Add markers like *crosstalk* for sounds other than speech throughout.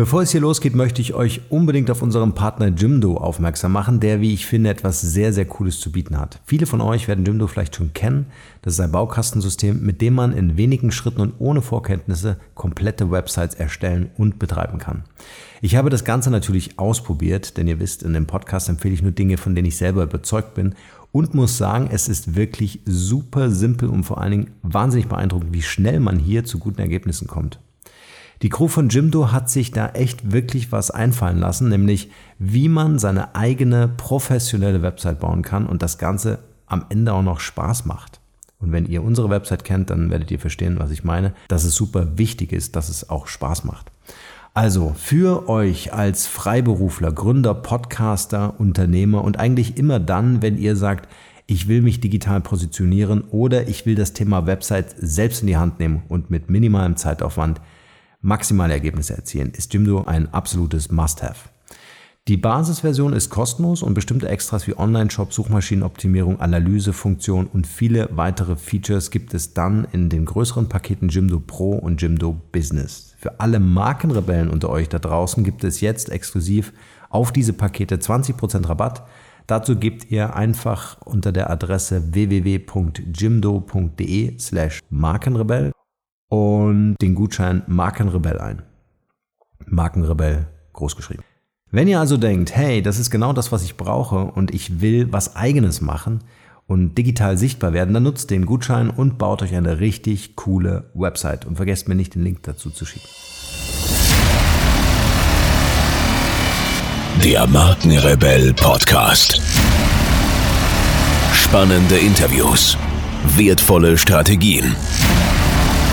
Bevor es hier losgeht, möchte ich euch unbedingt auf unseren Partner Jimdo aufmerksam machen, der, wie ich finde, etwas sehr, sehr Cooles zu bieten hat. Viele von euch werden Jimdo vielleicht schon kennen. Das ist ein Baukastensystem, mit dem man in wenigen Schritten und ohne Vorkenntnisse komplette Websites erstellen und betreiben kann. Ich habe das Ganze natürlich ausprobiert, denn ihr wisst, in dem Podcast empfehle ich nur Dinge, von denen ich selber überzeugt bin und muss sagen, es ist wirklich super simpel und vor allen Dingen wahnsinnig beeindruckend, wie schnell man hier zu guten Ergebnissen kommt. Die Crew von Jimdo hat sich da echt wirklich was einfallen lassen, nämlich wie man seine eigene professionelle Website bauen kann und das Ganze am Ende auch noch Spaß macht. Und wenn ihr unsere Website kennt, dann werdet ihr verstehen, was ich meine, dass es super wichtig ist, dass es auch Spaß macht. Also für euch als Freiberufler, Gründer, Podcaster, Unternehmer und eigentlich immer dann, wenn ihr sagt, ich will mich digital positionieren oder ich will das Thema Website selbst in die Hand nehmen und mit minimalem Zeitaufwand maximale Ergebnisse erzielen, ist Jimdo ein absolutes Must-Have. Die Basisversion ist kostenlos und bestimmte Extras wie Online-Shop, Suchmaschinenoptimierung, Analysefunktion und viele weitere Features gibt es dann in den größeren Paketen Jimdo Pro und Jimdo Business. Für alle Markenrebellen unter euch da draußen gibt es jetzt exklusiv auf diese Pakete 20% Rabatt. Dazu gebt ihr einfach unter der Adresse www.jimdo.de slash Markenrebell und den Gutschein Markenrebell ein. Markenrebell großgeschrieben. Wenn ihr also denkt, hey, das ist genau das, was ich brauche und ich will was eigenes machen und digital sichtbar werden, dann nutzt den Gutschein und baut euch eine richtig coole Website und vergesst mir nicht den Link dazu zu schicken. Der Markenrebell Podcast. Spannende Interviews, wertvolle Strategien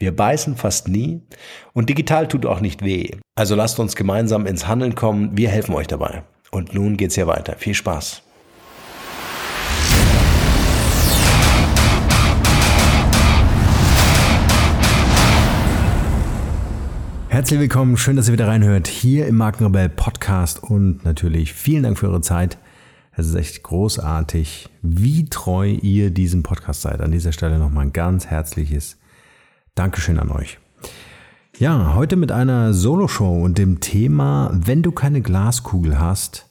Wir beißen fast nie und digital tut auch nicht weh. Also lasst uns gemeinsam ins Handeln kommen. Wir helfen euch dabei. Und nun geht's hier weiter. Viel Spaß. Herzlich willkommen, schön, dass ihr wieder reinhört hier im Markenrebell Podcast und natürlich vielen Dank für eure Zeit. Es ist echt großartig, wie treu ihr diesem Podcast seid. An dieser Stelle nochmal ein ganz herzliches Dankeschön an euch. Ja, heute mit einer Solo-Show und dem Thema, wenn du keine Glaskugel hast,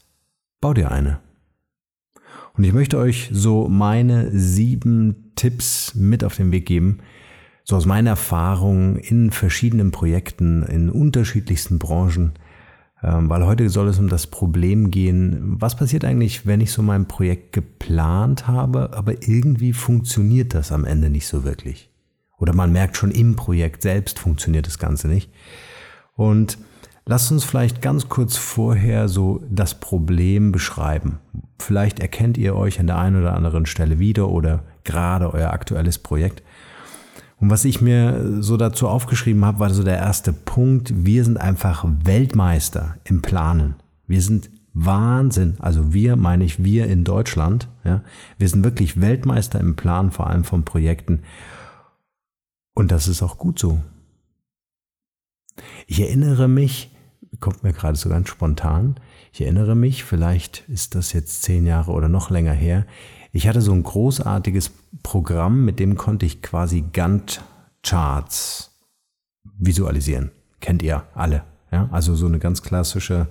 bau dir eine. Und ich möchte euch so meine sieben Tipps mit auf den Weg geben, so aus meiner Erfahrung in verschiedenen Projekten, in unterschiedlichsten Branchen, ähm, weil heute soll es um das Problem gehen, was passiert eigentlich, wenn ich so mein Projekt geplant habe, aber irgendwie funktioniert das am Ende nicht so wirklich. Oder man merkt schon im Projekt selbst funktioniert das Ganze nicht. Und lasst uns vielleicht ganz kurz vorher so das Problem beschreiben. Vielleicht erkennt ihr euch an der einen oder anderen Stelle wieder oder gerade euer aktuelles Projekt. Und was ich mir so dazu aufgeschrieben habe, war so der erste Punkt. Wir sind einfach Weltmeister im Planen. Wir sind Wahnsinn. Also wir meine ich wir in Deutschland. Ja. Wir sind wirklich Weltmeister im Plan, vor allem von Projekten. Und das ist auch gut so. Ich erinnere mich, kommt mir gerade so ganz spontan, ich erinnere mich, vielleicht ist das jetzt zehn Jahre oder noch länger her, ich hatte so ein großartiges Programm, mit dem konnte ich quasi Gantt-Charts visualisieren. Kennt ihr alle. Ja? Also so eine ganz klassische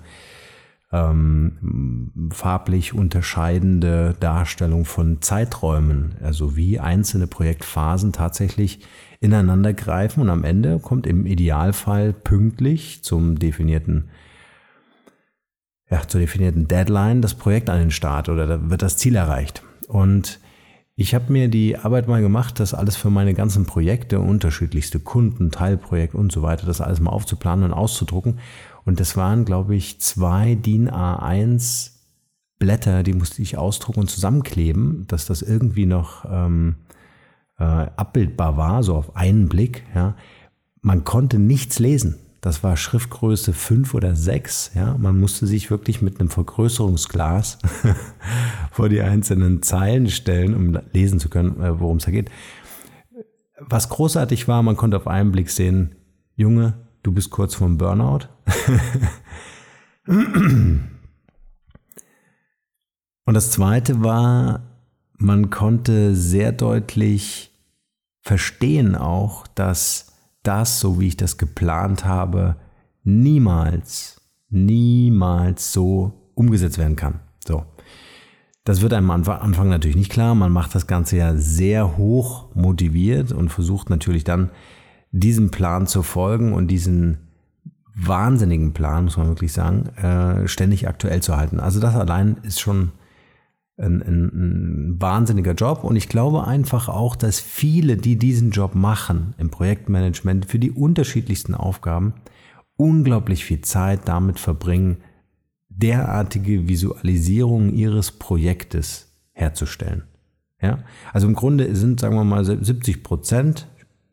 ähm, farblich unterscheidende Darstellung von Zeiträumen, also wie einzelne Projektphasen tatsächlich ineinander greifen und am Ende kommt im Idealfall pünktlich zum definierten ja, zur definierten Deadline das Projekt an den Start oder da wird das Ziel erreicht. Und ich habe mir die Arbeit mal gemacht, das alles für meine ganzen Projekte, unterschiedlichste Kunden, Teilprojekt und so weiter, das alles mal aufzuplanen und auszudrucken. Und das waren, glaube ich, zwei DIN A1 Blätter, die musste ich ausdrucken und zusammenkleben, dass das irgendwie noch ähm, äh, abbildbar war, so auf einen Blick. Ja. Man konnte nichts lesen. Das war Schriftgröße 5 oder 6. Ja. Man musste sich wirklich mit einem Vergrößerungsglas *laughs* vor die einzelnen Zeilen stellen, um lesen zu können, äh, worum es da geht. Was großartig war, man konnte auf einen Blick sehen, Junge, du bist kurz vorm Burnout. *laughs* Und das Zweite war, man konnte sehr deutlich verstehen auch, dass das, so wie ich das geplant habe, niemals, niemals so umgesetzt werden kann. So. Das wird einem am Anfang natürlich nicht klar. Man macht das Ganze ja sehr hoch motiviert und versucht natürlich dann diesem Plan zu folgen und diesen wahnsinnigen Plan, muss man wirklich sagen, äh, ständig aktuell zu halten. Also das allein ist schon ein, ein, ein wahnsinniger Job und ich glaube einfach auch, dass viele, die diesen Job machen im Projektmanagement für die unterschiedlichsten Aufgaben, unglaublich viel Zeit damit verbringen, derartige Visualisierungen ihres Projektes herzustellen. Ja, also im Grunde sind, sagen wir mal, 70 Prozent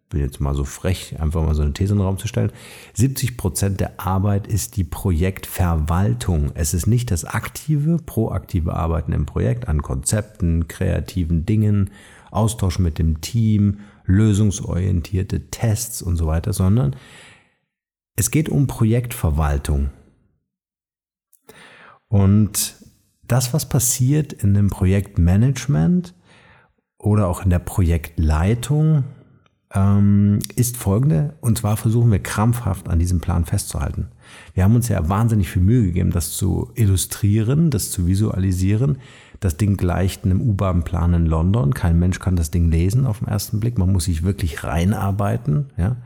bin jetzt mal so frech, einfach mal so eine These in den Raum zu stellen. 70 Prozent der Arbeit ist die Projektverwaltung. Es ist nicht das aktive, proaktive Arbeiten im Projekt an Konzepten, kreativen Dingen, Austausch mit dem Team, lösungsorientierte Tests und so weiter, sondern es geht um Projektverwaltung. Und das, was passiert in dem Projektmanagement oder auch in der Projektleitung, ähm, ist folgende. Und zwar versuchen wir krampfhaft an diesem Plan festzuhalten. Wir haben uns ja wahnsinnig viel Mühe gegeben, das zu illustrieren, das zu visualisieren. Das Ding gleicht einem U-Bahn-Plan in London. Kein Mensch kann das Ding lesen auf den ersten Blick. Man muss sich wirklich reinarbeiten. Ja?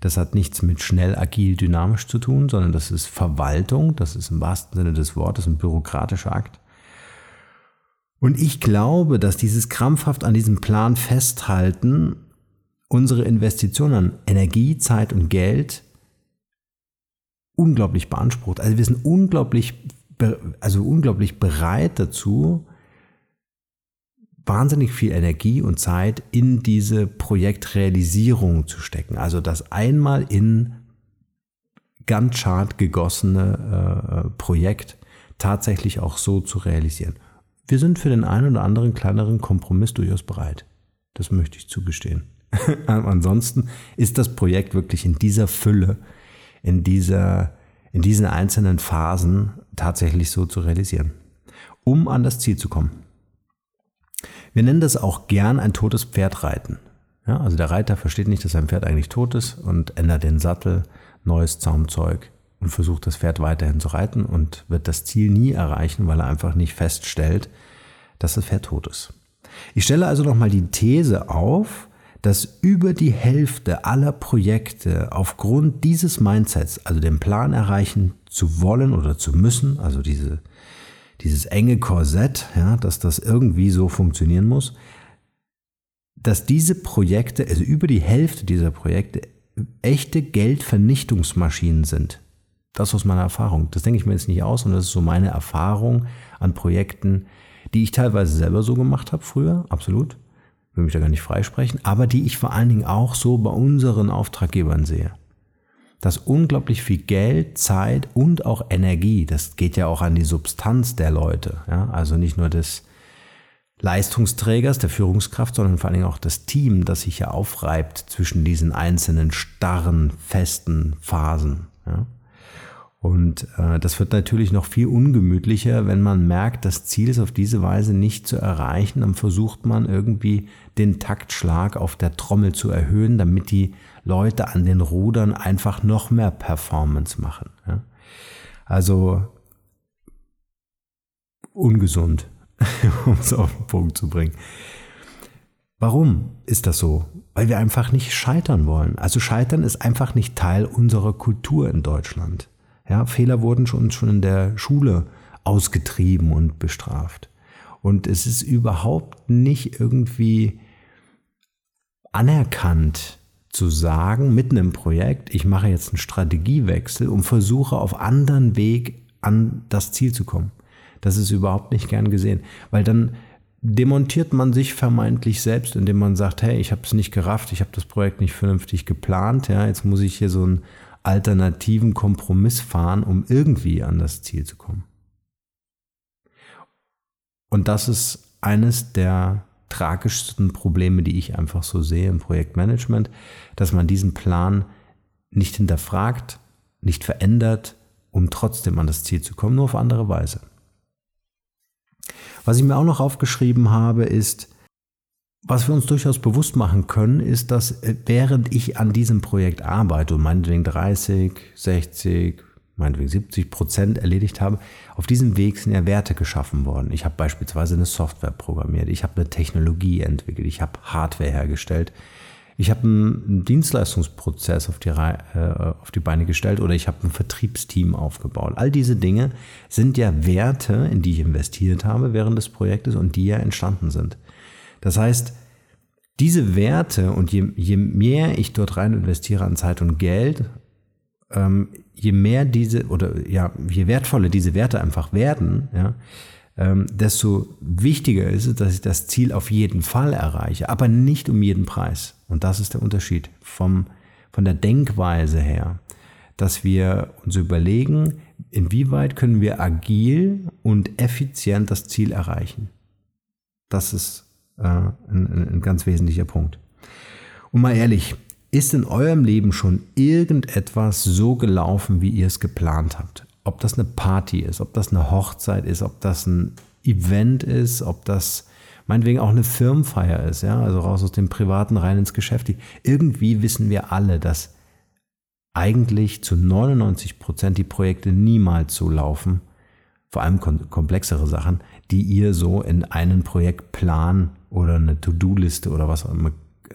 Das hat nichts mit schnell, agil, dynamisch zu tun, sondern das ist Verwaltung. Das ist im wahrsten Sinne des Wortes ein bürokratischer Akt. Und ich glaube, dass dieses krampfhaft an diesem Plan festhalten unsere Investitionen an Energie, Zeit und Geld unglaublich beansprucht. Also wir sind unglaublich, also unglaublich bereit dazu, wahnsinnig viel Energie und Zeit in diese Projektrealisierung zu stecken. Also das einmal in Gantt-Chart gegossene äh, Projekt tatsächlich auch so zu realisieren. Wir sind für den einen oder anderen kleineren Kompromiss durchaus bereit. Das möchte ich zugestehen. *laughs* Ansonsten ist das Projekt wirklich in dieser Fülle, in dieser, in diesen einzelnen Phasen tatsächlich so zu realisieren, um an das Ziel zu kommen. Wir nennen das auch gern ein totes Pferd reiten. Ja, also der Reiter versteht nicht, dass sein Pferd eigentlich tot ist und ändert den Sattel, neues Zaumzeug und versucht das Pferd weiterhin zu reiten und wird das Ziel nie erreichen, weil er einfach nicht feststellt, dass das Pferd tot ist. Ich stelle also nochmal die These auf, dass über die Hälfte aller Projekte aufgrund dieses Mindsets, also den Plan erreichen zu wollen oder zu müssen, also diese, dieses enge Korsett, ja, dass das irgendwie so funktionieren muss, dass diese Projekte, also über die Hälfte dieser Projekte, echte Geldvernichtungsmaschinen sind. Das aus meiner Erfahrung. Das denke ich mir jetzt nicht aus, sondern das ist so meine Erfahrung an Projekten, die ich teilweise selber so gemacht habe früher, absolut will mich da gar nicht freisprechen, aber die ich vor allen Dingen auch so bei unseren Auftraggebern sehe. Dass unglaublich viel Geld, Zeit und auch Energie, das geht ja auch an die Substanz der Leute, ja, also nicht nur des Leistungsträgers, der Führungskraft, sondern vor allen Dingen auch das Team, das sich ja aufreibt zwischen diesen einzelnen starren, festen Phasen. Ja. Und äh, das wird natürlich noch viel ungemütlicher, wenn man merkt, das Ziel ist auf diese Weise nicht zu erreichen. Dann versucht man irgendwie den Taktschlag auf der Trommel zu erhöhen, damit die Leute an den Rudern einfach noch mehr Performance machen. Ja? Also ungesund, *laughs* um es auf den Punkt zu bringen. Warum ist das so? Weil wir einfach nicht scheitern wollen. Also scheitern ist einfach nicht Teil unserer Kultur in Deutschland. Ja, Fehler wurden schon, schon in der Schule ausgetrieben und bestraft. Und es ist überhaupt nicht irgendwie anerkannt zu sagen, mitten im Projekt, ich mache jetzt einen Strategiewechsel und versuche auf anderen Weg an das Ziel zu kommen. Das ist überhaupt nicht gern gesehen, weil dann demontiert man sich vermeintlich selbst, indem man sagt, hey, ich habe es nicht gerafft, ich habe das Projekt nicht vernünftig geplant, ja, jetzt muss ich hier so einen alternativen Kompromiss fahren, um irgendwie an das Ziel zu kommen. Und das ist eines der tragischsten Probleme, die ich einfach so sehe im Projektmanagement, dass man diesen Plan nicht hinterfragt, nicht verändert, um trotzdem an das Ziel zu kommen, nur auf andere Weise. Was ich mir auch noch aufgeschrieben habe, ist, was wir uns durchaus bewusst machen können, ist, dass äh, während ich an diesem Projekt arbeite und meinetwegen 30, 60, meinetwegen 70 Prozent erledigt habe, auf diesem Weg sind ja Werte geschaffen worden. Ich habe beispielsweise eine Software programmiert, ich habe eine Technologie entwickelt, ich habe Hardware hergestellt, ich habe einen Dienstleistungsprozess auf die, äh, auf die Beine gestellt oder ich habe ein Vertriebsteam aufgebaut. All diese Dinge sind ja Werte, in die ich investiert habe während des Projektes und die ja entstanden sind. Das heißt, diese Werte und je, je mehr ich dort rein investiere an Zeit und Geld, ähm, je mehr diese oder ja, je wertvoller diese Werte einfach werden, ja, ähm, desto wichtiger ist es, dass ich das Ziel auf jeden Fall erreiche, aber nicht um jeden Preis. Und das ist der Unterschied vom, von der Denkweise her, dass wir uns überlegen, inwieweit können wir agil und effizient das Ziel erreichen. Das ist äh, ein, ein ganz wesentlicher Punkt. Und mal ehrlich, ist in eurem Leben schon irgendetwas so gelaufen, wie ihr es geplant habt? ob das eine Party ist, ob das eine Hochzeit ist, ob das ein Event ist, ob das meinetwegen auch eine Firmenfeier ist, ja, also raus aus dem Privaten rein ins Geschäft. Irgendwie wissen wir alle, dass eigentlich zu 99 Prozent die Projekte niemals so laufen, vor allem komplexere Sachen, die ihr so in einen Projektplan oder eine To-Do-Liste oder was auch immer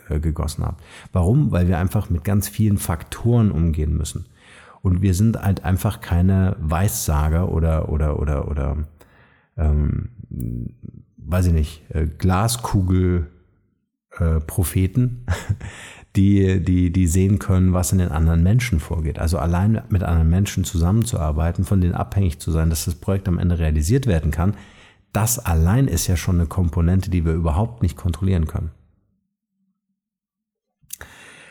äh, gegossen habt. Warum? Weil wir einfach mit ganz vielen Faktoren umgehen müssen. Und wir sind halt einfach keine Weissager oder, oder, oder, oder, ähm, weiß ich nicht, äh, Glaskugel, äh, Propheten, *laughs* die, die, die sehen können, was in den anderen Menschen vorgeht. Also allein mit anderen Menschen zusammenzuarbeiten, von denen abhängig zu sein, dass das Projekt am Ende realisiert werden kann, das allein ist ja schon eine Komponente, die wir überhaupt nicht kontrollieren können.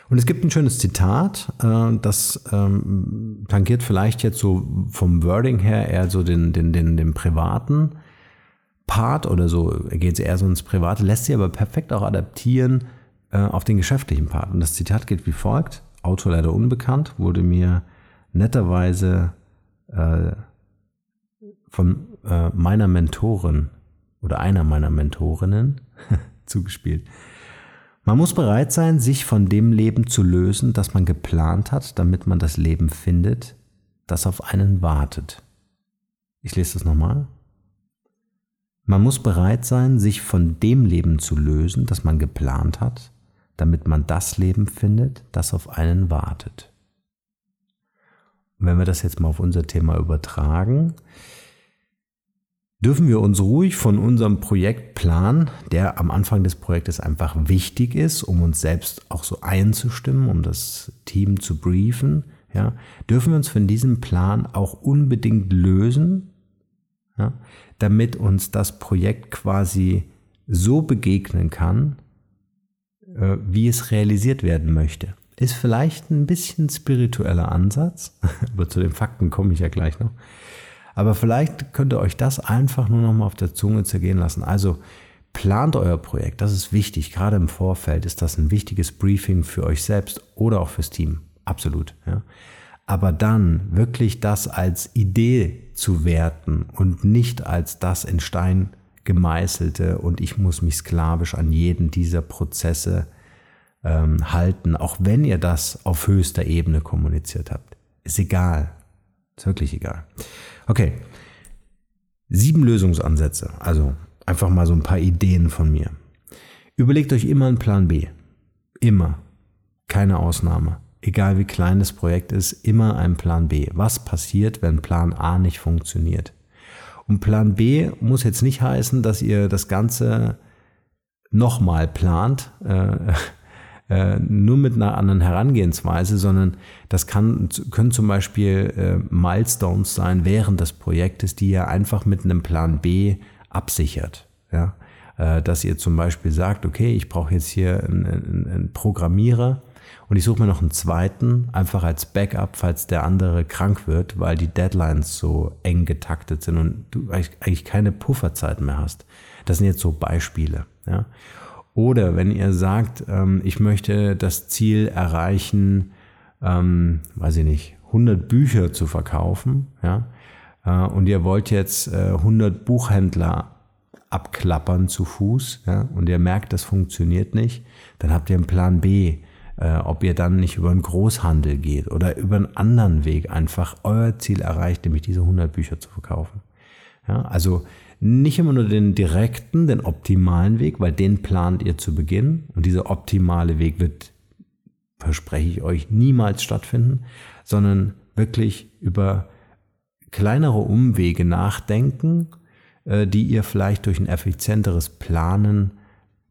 Und es gibt ein schönes Zitat, äh, das ähm, tangiert vielleicht jetzt so vom Wording her eher so den, den, den, den privaten Part oder so, geht es eher so ins Private, lässt sich aber perfekt auch adaptieren äh, auf den geschäftlichen Part. Und das Zitat geht wie folgt, Autor leider unbekannt, wurde mir netterweise äh, von meiner Mentorin oder einer meiner Mentorinnen *laughs* zugespielt. Man muss bereit sein, sich von dem Leben zu lösen, das man geplant hat, damit man das Leben findet, das auf einen wartet. Ich lese das nochmal. Man muss bereit sein, sich von dem Leben zu lösen, das man geplant hat, damit man das Leben findet, das auf einen wartet. Und wenn wir das jetzt mal auf unser Thema übertragen, dürfen wir uns ruhig von unserem Projektplan, der am Anfang des Projektes einfach wichtig ist, um uns selbst auch so einzustimmen, um das Team zu briefen, ja, dürfen wir uns von diesem Plan auch unbedingt lösen, ja, damit uns das Projekt quasi so begegnen kann, äh, wie es realisiert werden möchte. Ist vielleicht ein bisschen spiritueller Ansatz, *laughs* aber zu den Fakten komme ich ja gleich noch. Aber vielleicht könnt ihr euch das einfach nur noch mal auf der Zunge zergehen lassen. Also plant euer Projekt, das ist wichtig. Gerade im Vorfeld ist das ein wichtiges Briefing für euch selbst oder auch fürs Team. Absolut. Ja. Aber dann wirklich das als Idee zu werten und nicht als das in Stein gemeißelte und ich muss mich sklavisch an jeden dieser Prozesse ähm, halten, auch wenn ihr das auf höchster Ebene kommuniziert habt. Ist egal. Ist wirklich egal. Okay. Sieben Lösungsansätze. Also einfach mal so ein paar Ideen von mir. Überlegt euch immer einen Plan B. Immer. Keine Ausnahme. Egal wie klein das Projekt ist, immer ein Plan B. Was passiert, wenn Plan A nicht funktioniert? Und Plan B muss jetzt nicht heißen, dass ihr das Ganze nochmal plant, äh, äh, nur mit einer anderen Herangehensweise, sondern das kann, können zum Beispiel äh, Milestones sein während des Projektes, die ihr einfach mit einem Plan B absichert. Ja? Äh, dass ihr zum Beispiel sagt, okay, ich brauche jetzt hier einen, einen, einen Programmierer und ich suche mir noch einen zweiten, einfach als Backup, falls der andere krank wird, weil die Deadlines so eng getaktet sind und du eigentlich keine Pufferzeit mehr hast. Das sind jetzt so Beispiele. Ja? Oder wenn ihr sagt, ähm, ich möchte das Ziel erreichen, ähm, weiß ich nicht, 100 Bücher zu verkaufen, ja, äh, und ihr wollt jetzt äh, 100 Buchhändler abklappern zu Fuß, ja, und ihr merkt, das funktioniert nicht, dann habt ihr einen Plan B, äh, ob ihr dann nicht über einen Großhandel geht oder über einen anderen Weg einfach euer Ziel erreicht, nämlich diese 100 Bücher zu verkaufen. Ja, also nicht immer nur den direkten, den optimalen Weg, weil den plant ihr zu Beginn und dieser optimale Weg wird, verspreche ich euch, niemals stattfinden, sondern wirklich über kleinere Umwege nachdenken, äh, die ihr vielleicht durch ein effizienteres Planen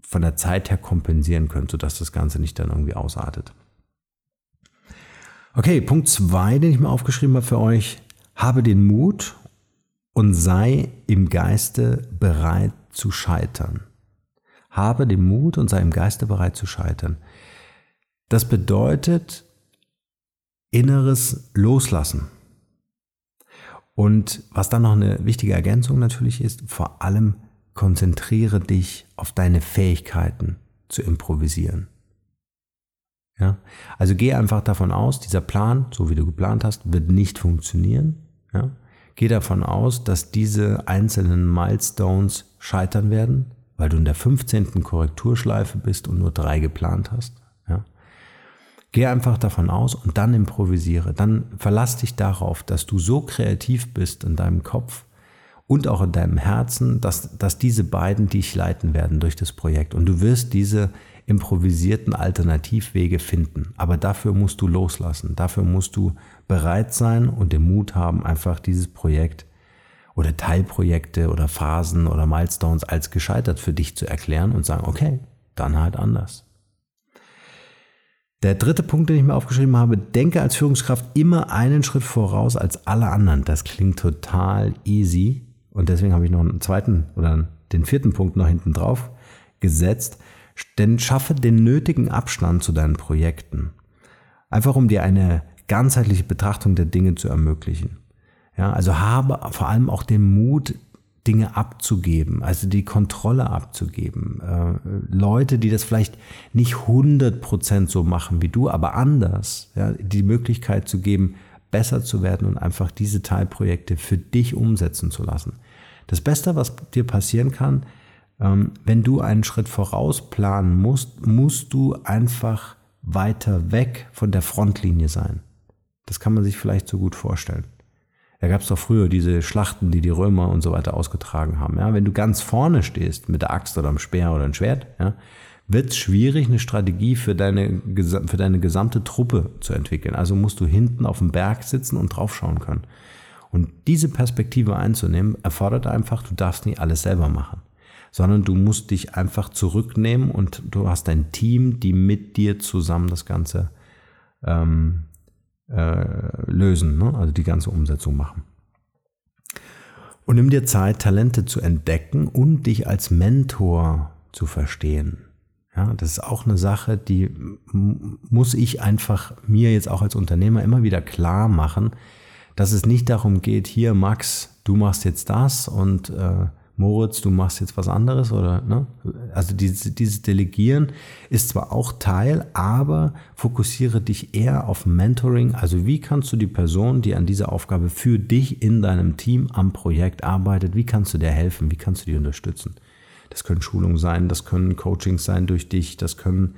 von der Zeit her kompensieren könnt, sodass das Ganze nicht dann irgendwie ausartet. Okay, Punkt zwei, den ich mir aufgeschrieben habe für euch. Habe den Mut und sei im Geiste bereit zu scheitern. Habe den Mut und sei im Geiste bereit zu scheitern. Das bedeutet inneres Loslassen. Und was dann noch eine wichtige Ergänzung natürlich ist, vor allem konzentriere dich auf deine Fähigkeiten zu improvisieren. Ja? Also geh einfach davon aus, dieser Plan, so wie du geplant hast, wird nicht funktionieren. Ja? Geh davon aus, dass diese einzelnen Milestones scheitern werden, weil du in der 15. Korrekturschleife bist und nur drei geplant hast. Ja? Geh einfach davon aus und dann improvisiere. Dann verlass dich darauf, dass du so kreativ bist in deinem Kopf und auch in deinem Herzen, dass, dass diese beiden dich leiten werden durch das Projekt. Und du wirst diese improvisierten Alternativwege finden. Aber dafür musst du loslassen. Dafür musst du bereit sein und den Mut haben, einfach dieses Projekt oder Teilprojekte oder Phasen oder Milestones als gescheitert für dich zu erklären und sagen, okay, dann halt anders. Der dritte Punkt, den ich mir aufgeschrieben habe, denke als Führungskraft immer einen Schritt voraus als alle anderen. Das klingt total easy und deswegen habe ich noch einen zweiten oder den vierten Punkt noch hinten drauf gesetzt. Denn schaffe den nötigen Abstand zu deinen Projekten. Einfach um dir eine ganzheitliche Betrachtung der Dinge zu ermöglichen. Ja, also habe vor allem auch den Mut, Dinge abzugeben, also die Kontrolle abzugeben. Äh, Leute, die das vielleicht nicht 100% so machen wie du, aber anders, ja, die Möglichkeit zu geben, besser zu werden und einfach diese Teilprojekte für dich umsetzen zu lassen. Das Beste, was dir passieren kann, wenn du einen Schritt voraus planen musst, musst du einfach weiter weg von der Frontlinie sein. Das kann man sich vielleicht so gut vorstellen. Da gab es doch früher diese Schlachten, die die Römer und so weiter ausgetragen haben. Ja, wenn du ganz vorne stehst mit der Axt oder einem Speer oder einem Schwert, ja, wird es schwierig, eine Strategie für deine, für deine gesamte Truppe zu entwickeln. Also musst du hinten auf dem Berg sitzen und draufschauen können. Und diese Perspektive einzunehmen, erfordert einfach, du darfst nicht alles selber machen, sondern du musst dich einfach zurücknehmen und du hast ein Team, die mit dir zusammen das Ganze ähm, äh, lösen, ne? also die ganze Umsetzung machen. Und nimm dir Zeit, Talente zu entdecken und dich als Mentor zu verstehen. Ja, das ist auch eine Sache, die muss ich einfach mir jetzt auch als Unternehmer immer wieder klar machen, dass es nicht darum geht, hier Max, du machst jetzt das und äh, Moritz, du machst jetzt was anderes oder ne? Also dieses, dieses Delegieren ist zwar auch Teil, aber fokussiere dich eher auf Mentoring. Also wie kannst du die Person, die an dieser Aufgabe für dich in deinem Team am Projekt arbeitet, wie kannst du der helfen? Wie kannst du die unterstützen? Das können Schulungen sein, das können Coachings sein durch dich, das können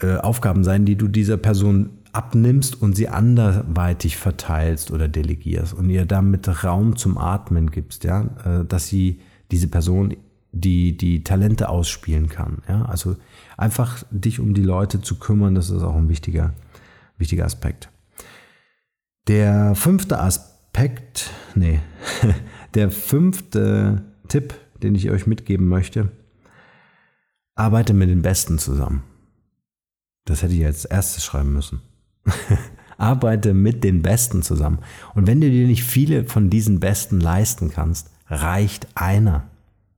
äh, Aufgaben sein, die du dieser Person abnimmst und sie anderweitig verteilst oder delegierst und ihr damit Raum zum Atmen gibst, ja, äh, dass sie diese Person die, die Talente ausspielen kann. Ja, also einfach dich um die Leute zu kümmern, das ist auch ein wichtiger, wichtiger Aspekt. Der fünfte Aspekt, nee, *laughs* der fünfte Tipp, den ich euch mitgeben möchte, arbeite mit den Besten zusammen. Das hätte ich als erstes schreiben müssen. *laughs* Arbeite mit den Besten zusammen. Und wenn du dir nicht viele von diesen Besten leisten kannst, reicht einer.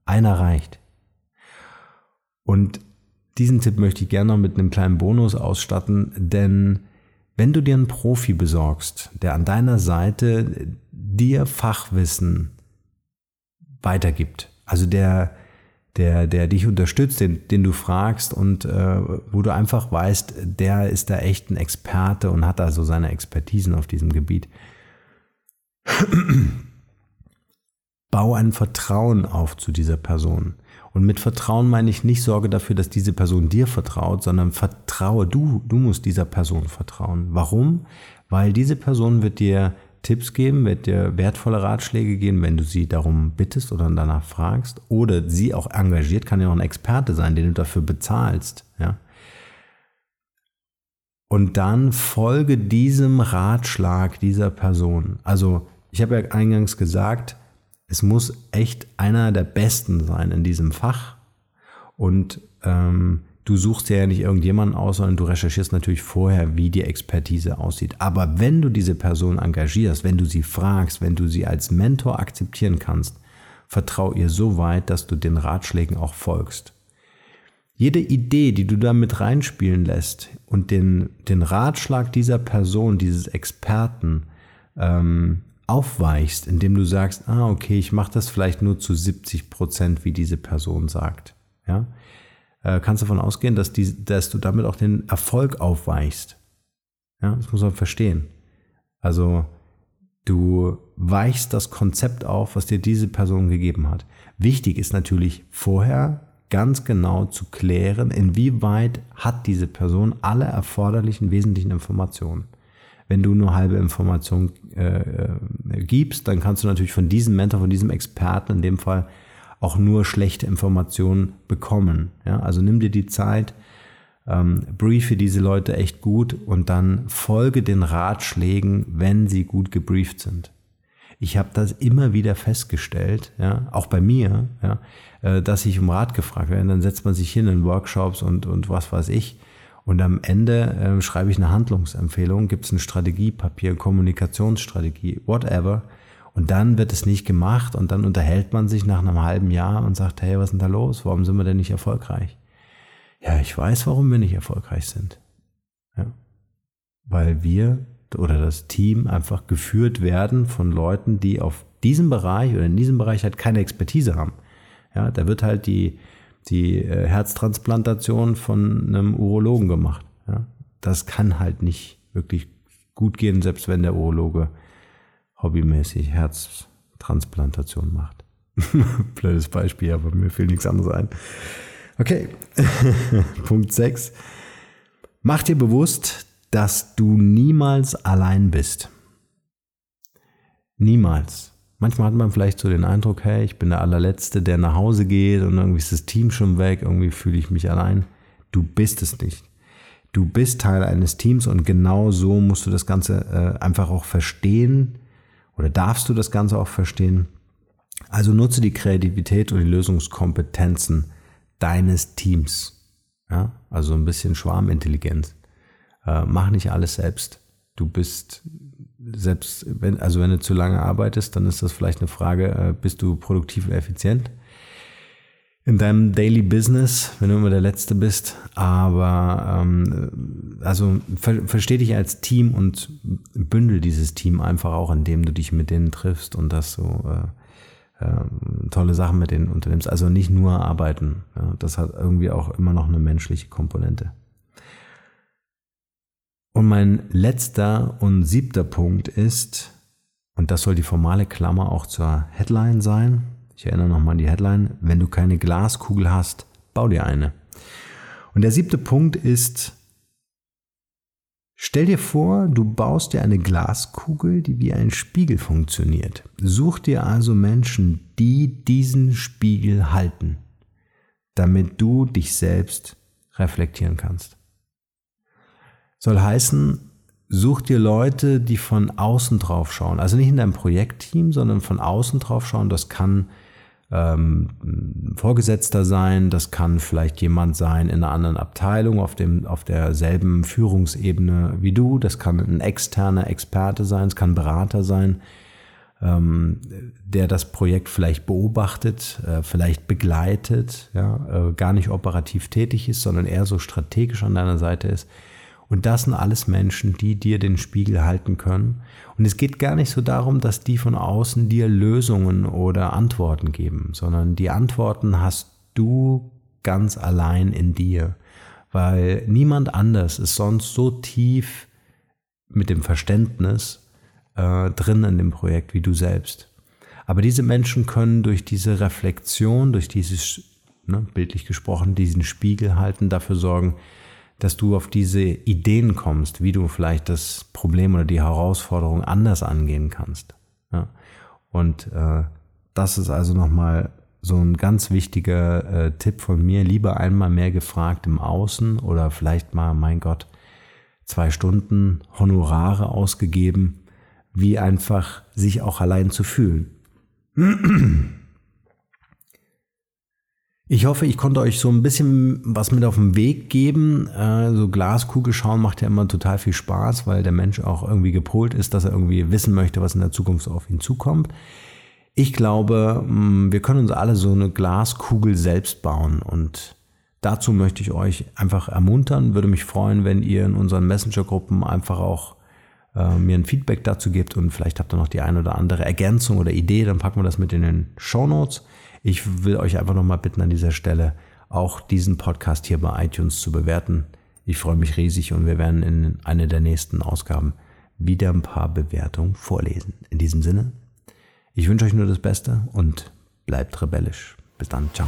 Einer reicht. Und diesen Tipp möchte ich gerne noch mit einem kleinen Bonus ausstatten, denn wenn du dir einen Profi besorgst, der an deiner Seite dir Fachwissen weitergibt, also der der, der dich unterstützt, den, den du fragst und äh, wo du einfach weißt, der ist da echt ein Experte und hat da so seine Expertisen auf diesem Gebiet. Bau ein Vertrauen auf zu dieser Person. Und mit Vertrauen meine ich nicht Sorge dafür, dass diese Person dir vertraut, sondern vertraue du, du musst dieser Person vertrauen. Warum? Weil diese Person wird dir Tipps geben, wird dir wertvolle Ratschläge geben, wenn du sie darum bittest oder danach fragst. Oder sie auch engagiert, kann ja auch ein Experte sein, den du dafür bezahlst. Ja? Und dann folge diesem Ratschlag dieser Person. Also, ich habe ja eingangs gesagt, es muss echt einer der Besten sein in diesem Fach. Und ähm, du suchst ja nicht irgendjemanden aus, sondern du recherchierst natürlich vorher, wie die Expertise aussieht. Aber wenn du diese Person engagierst, wenn du sie fragst, wenn du sie als Mentor akzeptieren kannst, vertrau ihr so weit, dass du den Ratschlägen auch folgst. Jede Idee, die du da mit reinspielen lässt und den, den Ratschlag dieser Person, dieses Experten ähm, aufweichst, indem du sagst, ah, okay, ich mache das vielleicht nur zu 70 Prozent, wie diese Person sagt. Ja, äh, kannst davon ausgehen, dass, die, dass du damit auch den Erfolg aufweichst. Ja, das muss man verstehen. Also du weichst das Konzept auf, was dir diese Person gegeben hat. Wichtig ist natürlich vorher ganz genau zu klären, inwieweit hat diese Person alle erforderlichen wesentlichen Informationen. Wenn du nur halbe Informationen äh, äh, gibst, dann kannst du natürlich von diesem Mentor, von diesem Experten in dem Fall auch nur schlechte Informationen bekommen. Ja, also nimm dir die Zeit, ähm, briefe diese Leute echt gut und dann folge den Ratschlägen, wenn sie gut gebrieft sind. Ich habe das immer wieder festgestellt, ja, auch bei mir, ja, äh, dass ich um Rat gefragt werde. Dann setzt man sich hin in Workshops und, und was weiß ich. Und am Ende äh, schreibe ich eine Handlungsempfehlung, gibt es ein Strategiepapier, Kommunikationsstrategie, whatever. Und dann wird es nicht gemacht und dann unterhält man sich nach einem halben Jahr und sagt, hey, was ist denn da los? Warum sind wir denn nicht erfolgreich? Ja, ich weiß, warum wir nicht erfolgreich sind. Ja. Weil wir oder das Team einfach geführt werden von Leuten, die auf diesem Bereich oder in diesem Bereich halt keine Expertise haben. Ja, da wird halt die, die äh, Herztransplantation von einem Urologen gemacht. Ja. Das kann halt nicht wirklich gut gehen, selbst wenn der Urologe hobbymäßig Herztransplantation macht. *laughs* Blödes Beispiel, aber mir fällt nichts anderes ein. Okay, *laughs* Punkt 6. Mach dir bewusst, dass du niemals allein bist. Niemals. Manchmal hat man vielleicht so den Eindruck, hey, ich bin der allerletzte, der nach Hause geht und irgendwie ist das Team schon weg, irgendwie fühle ich mich allein. Du bist es nicht. Du bist Teil eines Teams und genau so musst du das Ganze äh, einfach auch verstehen oder darfst du das Ganze auch verstehen? Also nutze die Kreativität und die Lösungskompetenzen deines Teams. Ja, also ein bisschen Schwarmintelligenz. Äh, mach nicht alles selbst. Du bist selbst, wenn, also wenn du zu lange arbeitest, dann ist das vielleicht eine Frage, äh, bist du produktiv effizient? In deinem Daily Business, wenn du immer der Letzte bist. Aber ähm, also ver versteh dich als Team und bündel dieses Team einfach auch, indem du dich mit denen triffst und das so ähm, tolle Sachen mit denen unternimmst. Also nicht nur arbeiten. Ja, das hat irgendwie auch immer noch eine menschliche Komponente. Und mein letzter und siebter Punkt ist, und das soll die formale Klammer auch zur Headline sein. Ich erinnere nochmal an die Headline. Wenn du keine Glaskugel hast, bau dir eine. Und der siebte Punkt ist, Stell dir vor, du baust dir eine Glaskugel, die wie ein Spiegel funktioniert. Such dir also Menschen, die diesen Spiegel halten, damit du dich selbst reflektieren kannst. Soll heißen, such dir Leute, die von außen drauf schauen. Also nicht in deinem Projektteam, sondern von außen drauf schauen. Das kann ähm, Vorgesetzter sein, das kann vielleicht jemand sein in einer anderen Abteilung, auf, dem, auf derselben Führungsebene wie du, das kann ein externer Experte sein, es kann Berater sein, ähm, der das Projekt vielleicht beobachtet, äh, vielleicht begleitet, ja, äh, gar nicht operativ tätig ist, sondern eher so strategisch an deiner Seite ist. Und das sind alles Menschen, die dir den Spiegel halten können. Und es geht gar nicht so darum, dass die von außen dir Lösungen oder Antworten geben, sondern die Antworten hast du ganz allein in dir, weil niemand anders ist sonst so tief mit dem Verständnis äh, drin in dem Projekt wie du selbst. Aber diese Menschen können durch diese Reflexion, durch dieses, ne, bildlich gesprochen, diesen Spiegel halten, dafür sorgen, dass du auf diese Ideen kommst, wie du vielleicht das Problem oder die Herausforderung anders angehen kannst. Ja? Und äh, das ist also nochmal so ein ganz wichtiger äh, Tipp von mir. Lieber einmal mehr gefragt im Außen oder vielleicht mal, mein Gott, zwei Stunden Honorare ausgegeben, wie einfach sich auch allein zu fühlen. Ich hoffe, ich konnte euch so ein bisschen was mit auf den Weg geben. Äh, so Glaskugel schauen macht ja immer total viel Spaß, weil der Mensch auch irgendwie gepolt ist, dass er irgendwie wissen möchte, was in der Zukunft auf ihn zukommt. Ich glaube, mm, wir können uns alle so eine Glaskugel selbst bauen und dazu möchte ich euch einfach ermuntern. Würde mich freuen, wenn ihr in unseren Messenger-Gruppen einfach auch äh, mir ein Feedback dazu gebt und vielleicht habt ihr noch die eine oder andere Ergänzung oder Idee, dann packen wir das mit in den Show Notes. Ich will euch einfach nochmal bitten an dieser Stelle, auch diesen Podcast hier bei iTunes zu bewerten. Ich freue mich riesig und wir werden in einer der nächsten Ausgaben wieder ein paar Bewertungen vorlesen. In diesem Sinne, ich wünsche euch nur das Beste und bleibt rebellisch. Bis dann, ciao.